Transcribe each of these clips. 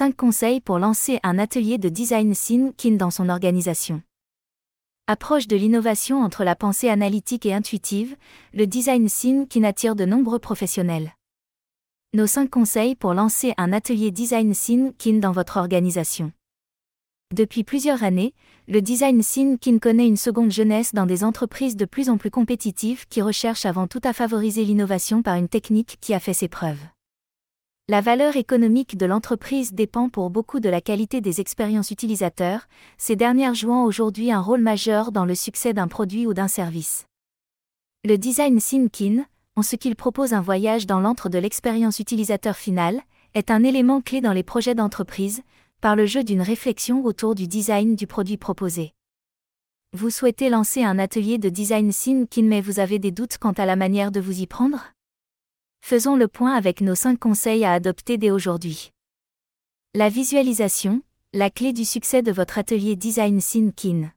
5 conseils pour lancer un atelier de design thinking dans son organisation. Approche de l'innovation entre la pensée analytique et intuitive, le design thinking attire de nombreux professionnels. Nos 5 conseils pour lancer un atelier design thinking dans votre organisation. Depuis plusieurs années, le design thinking connaît une seconde jeunesse dans des entreprises de plus en plus compétitives qui recherchent avant tout à favoriser l'innovation par une technique qui a fait ses preuves. La valeur économique de l'entreprise dépend pour beaucoup de la qualité des expériences utilisateurs, ces dernières jouant aujourd'hui un rôle majeur dans le succès d'un produit ou d'un service. Le design thinking, en ce qu'il propose un voyage dans l'antre de l'expérience utilisateur finale, est un élément clé dans les projets d'entreprise, par le jeu d'une réflexion autour du design du produit proposé. Vous souhaitez lancer un atelier de design thinking mais vous avez des doutes quant à la manière de vous y prendre? Faisons le point avec nos 5 conseils à adopter dès aujourd'hui. La visualisation, la clé du succès de votre atelier Design Thinking.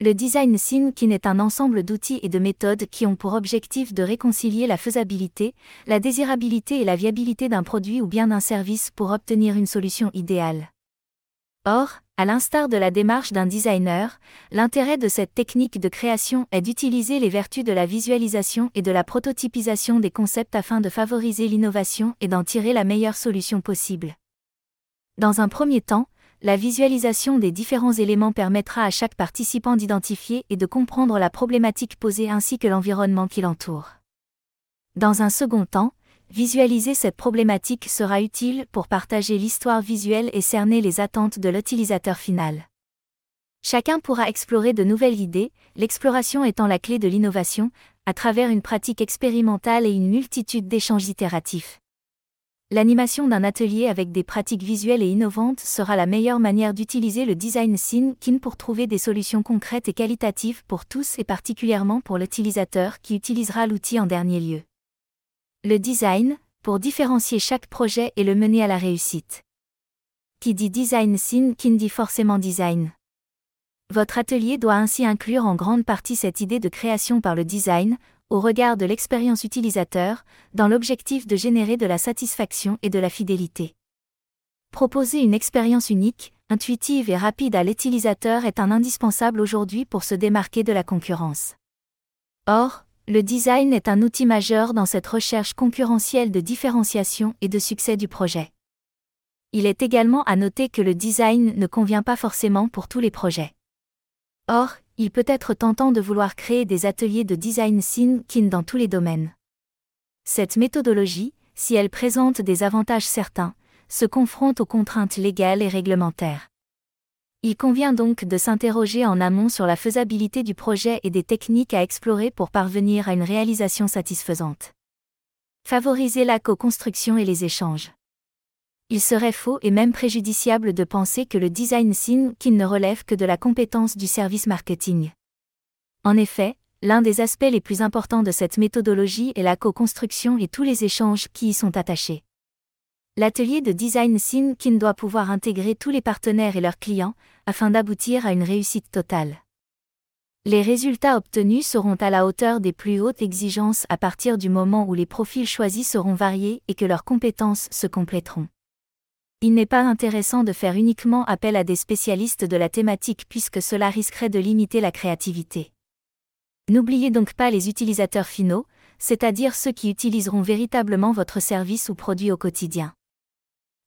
Le Design Thinking est un ensemble d'outils et de méthodes qui ont pour objectif de réconcilier la faisabilité, la désirabilité et la viabilité d'un produit ou bien d'un service pour obtenir une solution idéale. Or, à l'instar de la démarche d'un designer, l'intérêt de cette technique de création est d'utiliser les vertus de la visualisation et de la prototypisation des concepts afin de favoriser l'innovation et d'en tirer la meilleure solution possible. Dans un premier temps, la visualisation des différents éléments permettra à chaque participant d'identifier et de comprendre la problématique posée ainsi que l'environnement qui l'entoure. Dans un second temps, Visualiser cette problématique sera utile pour partager l'histoire visuelle et cerner les attentes de l'utilisateur final. Chacun pourra explorer de nouvelles idées, l'exploration étant la clé de l'innovation, à travers une pratique expérimentale et une multitude d'échanges itératifs. L'animation d'un atelier avec des pratiques visuelles et innovantes sera la meilleure manière d'utiliser le design thinking pour trouver des solutions concrètes et qualitatives pour tous et particulièrement pour l'utilisateur qui utilisera l'outil en dernier lieu. Le design, pour différencier chaque projet et le mener à la réussite. Qui dit design thinking dit forcément design. Votre atelier doit ainsi inclure en grande partie cette idée de création par le design, au regard de l'expérience utilisateur, dans l'objectif de générer de la satisfaction et de la fidélité. Proposer une expérience unique, intuitive et rapide à l'utilisateur est un indispensable aujourd'hui pour se démarquer de la concurrence. Or, le design est un outil majeur dans cette recherche concurrentielle de différenciation et de succès du projet. Il est également à noter que le design ne convient pas forcément pour tous les projets. Or, il peut être tentant de vouloir créer des ateliers de design thinking dans tous les domaines. Cette méthodologie, si elle présente des avantages certains, se confronte aux contraintes légales et réglementaires. Il convient donc de s'interroger en amont sur la faisabilité du projet et des techniques à explorer pour parvenir à une réalisation satisfaisante. Favoriser la co-construction et les échanges. Il serait faux et même préjudiciable de penser que le design thinking ne relève que de la compétence du service marketing. En effet, l'un des aspects les plus importants de cette méthodologie est la co-construction et tous les échanges qui y sont attachés. L'atelier de design thinking doit pouvoir intégrer tous les partenaires et leurs clients, afin d'aboutir à une réussite totale. Les résultats obtenus seront à la hauteur des plus hautes exigences à partir du moment où les profils choisis seront variés et que leurs compétences se compléteront. Il n'est pas intéressant de faire uniquement appel à des spécialistes de la thématique puisque cela risquerait de limiter la créativité. N'oubliez donc pas les utilisateurs finaux, c'est-à-dire ceux qui utiliseront véritablement votre service ou produit au quotidien.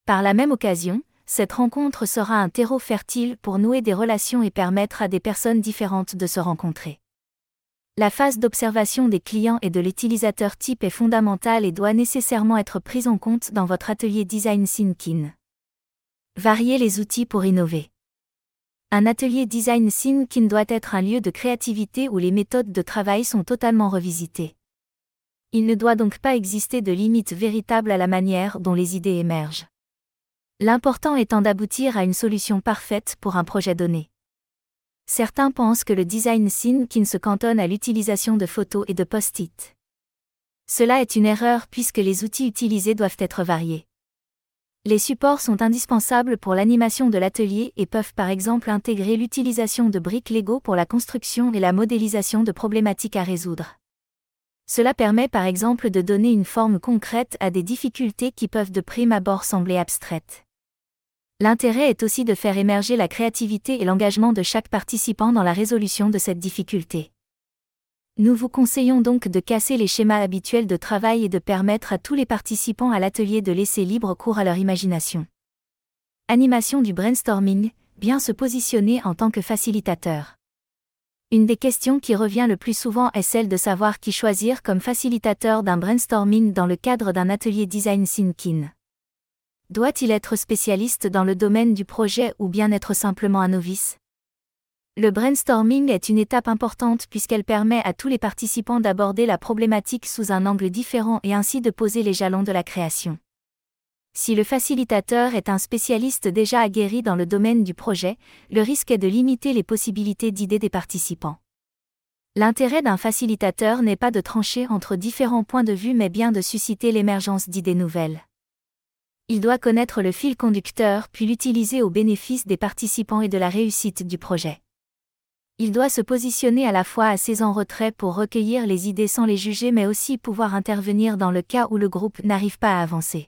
Par la même occasion, cette rencontre sera un terreau fertile pour nouer des relations et permettre à des personnes différentes de se rencontrer. La phase d'observation des clients et de l'utilisateur type est fondamentale et doit nécessairement être prise en compte dans votre atelier Design Thinking. Varier les outils pour innover. Un atelier Design Thinking doit être un lieu de créativité où les méthodes de travail sont totalement revisitées. Il ne doit donc pas exister de limite véritable à la manière dont les idées émergent. L'important étant d'aboutir à une solution parfaite pour un projet donné. Certains pensent que le design thinking se cantonne à l'utilisation de photos et de post-it. Cela est une erreur puisque les outils utilisés doivent être variés. Les supports sont indispensables pour l'animation de l'atelier et peuvent par exemple intégrer l'utilisation de briques Lego pour la construction et la modélisation de problématiques à résoudre. Cela permet par exemple de donner une forme concrète à des difficultés qui peuvent de prime abord sembler abstraites. L'intérêt est aussi de faire émerger la créativité et l'engagement de chaque participant dans la résolution de cette difficulté. Nous vous conseillons donc de casser les schémas habituels de travail et de permettre à tous les participants à l'atelier de laisser libre cours à leur imagination. Animation du brainstorming, bien se positionner en tant que facilitateur. Une des questions qui revient le plus souvent est celle de savoir qui choisir comme facilitateur d'un brainstorming dans le cadre d'un atelier design thinking. Doit-il être spécialiste dans le domaine du projet ou bien être simplement un novice? Le brainstorming est une étape importante puisqu'elle permet à tous les participants d'aborder la problématique sous un angle différent et ainsi de poser les jalons de la création. Si le facilitateur est un spécialiste déjà aguerri dans le domaine du projet, le risque est de limiter les possibilités d'idées des participants. L'intérêt d'un facilitateur n'est pas de trancher entre différents points de vue mais bien de susciter l'émergence d'idées nouvelles il doit connaître le fil conducteur puis l'utiliser au bénéfice des participants et de la réussite du projet. Il doit se positionner à la fois assez en retrait pour recueillir les idées sans les juger mais aussi pouvoir intervenir dans le cas où le groupe n'arrive pas à avancer.